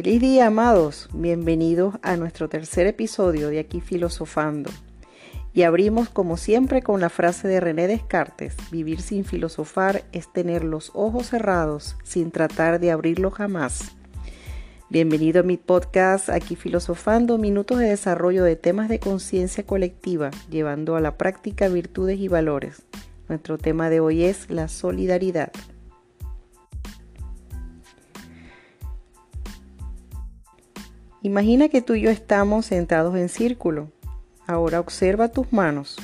Feliz día, amados. Bienvenidos a nuestro tercer episodio de Aquí Filosofando. Y abrimos como siempre con la frase de René Descartes, vivir sin filosofar es tener los ojos cerrados sin tratar de abrirlos jamás. Bienvenido a mi podcast Aquí Filosofando, minutos de desarrollo de temas de conciencia colectiva, llevando a la práctica virtudes y valores. Nuestro tema de hoy es la solidaridad. Imagina que tú y yo estamos sentados en círculo. Ahora observa tus manos.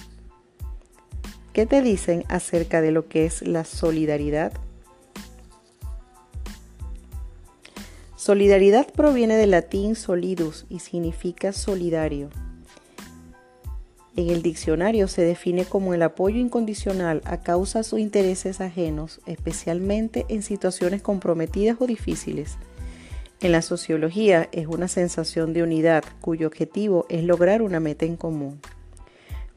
¿Qué te dicen acerca de lo que es la solidaridad? Solidaridad proviene del latín solidus y significa solidario. En el diccionario se define como el apoyo incondicional a causa de intereses ajenos, especialmente en situaciones comprometidas o difíciles. En la sociología es una sensación de unidad cuyo objetivo es lograr una meta en común.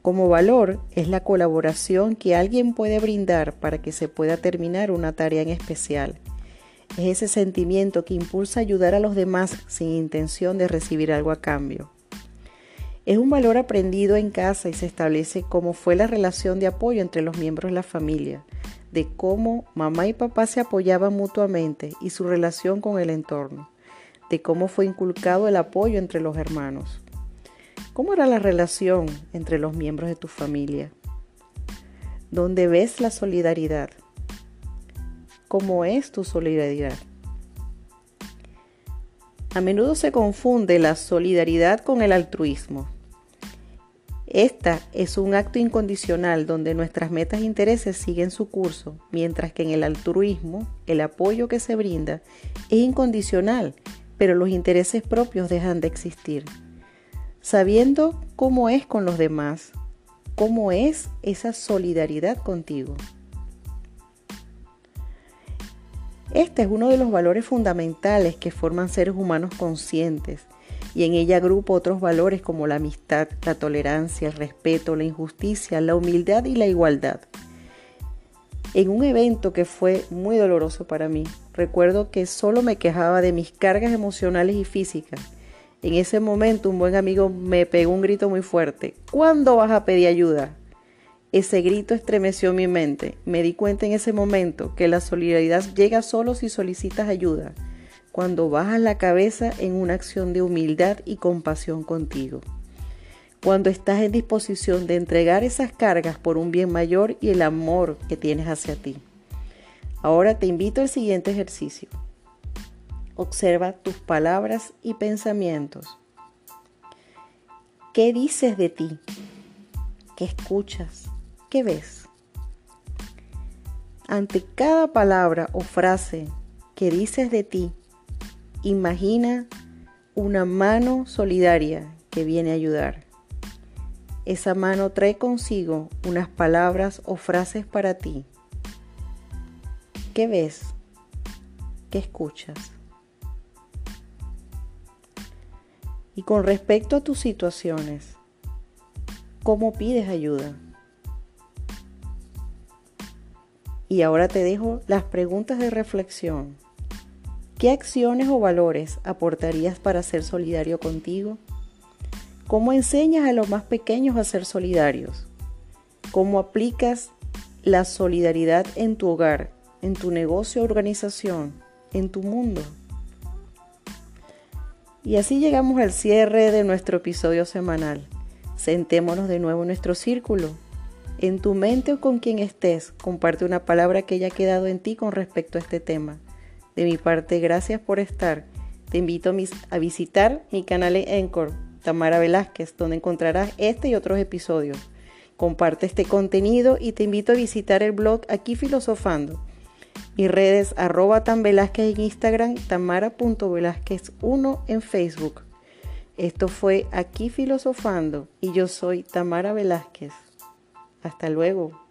Como valor es la colaboración que alguien puede brindar para que se pueda terminar una tarea en especial. Es ese sentimiento que impulsa a ayudar a los demás sin intención de recibir algo a cambio. Es un valor aprendido en casa y se establece cómo fue la relación de apoyo entre los miembros de la familia, de cómo mamá y papá se apoyaban mutuamente y su relación con el entorno de cómo fue inculcado el apoyo entre los hermanos. ¿Cómo era la relación entre los miembros de tu familia? ¿Dónde ves la solidaridad? ¿Cómo es tu solidaridad? A menudo se confunde la solidaridad con el altruismo. Esta es un acto incondicional donde nuestras metas e intereses siguen su curso, mientras que en el altruismo el apoyo que se brinda es incondicional pero los intereses propios dejan de existir. Sabiendo cómo es con los demás, cómo es esa solidaridad contigo. Este es uno de los valores fundamentales que forman seres humanos conscientes y en ella agrupa otros valores como la amistad, la tolerancia, el respeto, la injusticia, la humildad y la igualdad en un evento que fue muy doloroso para mí. Recuerdo que solo me quejaba de mis cargas emocionales y físicas. En ese momento un buen amigo me pegó un grito muy fuerte. ¿Cuándo vas a pedir ayuda? Ese grito estremeció mi mente. Me di cuenta en ese momento que la solidaridad llega solo si solicitas ayuda, cuando bajas la cabeza en una acción de humildad y compasión contigo cuando estás en disposición de entregar esas cargas por un bien mayor y el amor que tienes hacia ti. Ahora te invito al siguiente ejercicio. Observa tus palabras y pensamientos. ¿Qué dices de ti? ¿Qué escuchas? ¿Qué ves? Ante cada palabra o frase que dices de ti, imagina una mano solidaria que viene a ayudar. Esa mano trae consigo unas palabras o frases para ti. ¿Qué ves? ¿Qué escuchas? Y con respecto a tus situaciones, ¿cómo pides ayuda? Y ahora te dejo las preguntas de reflexión. ¿Qué acciones o valores aportarías para ser solidario contigo? ¿Cómo enseñas a los más pequeños a ser solidarios? ¿Cómo aplicas la solidaridad en tu hogar, en tu negocio organización, en tu mundo? Y así llegamos al cierre de nuestro episodio semanal. Sentémonos de nuevo en nuestro círculo. En tu mente o con quien estés, comparte una palabra que haya quedado en ti con respecto a este tema. De mi parte, gracias por estar. Te invito a visitar mi canal en Encore Tamara Velázquez, donde encontrarás este y otros episodios. Comparte este contenido y te invito a visitar el blog Aquí Filosofando. Mis redes arroba tan Velázquez en Instagram, tamara.velázquez1 en Facebook. Esto fue Aquí Filosofando y yo soy Tamara Velázquez. Hasta luego.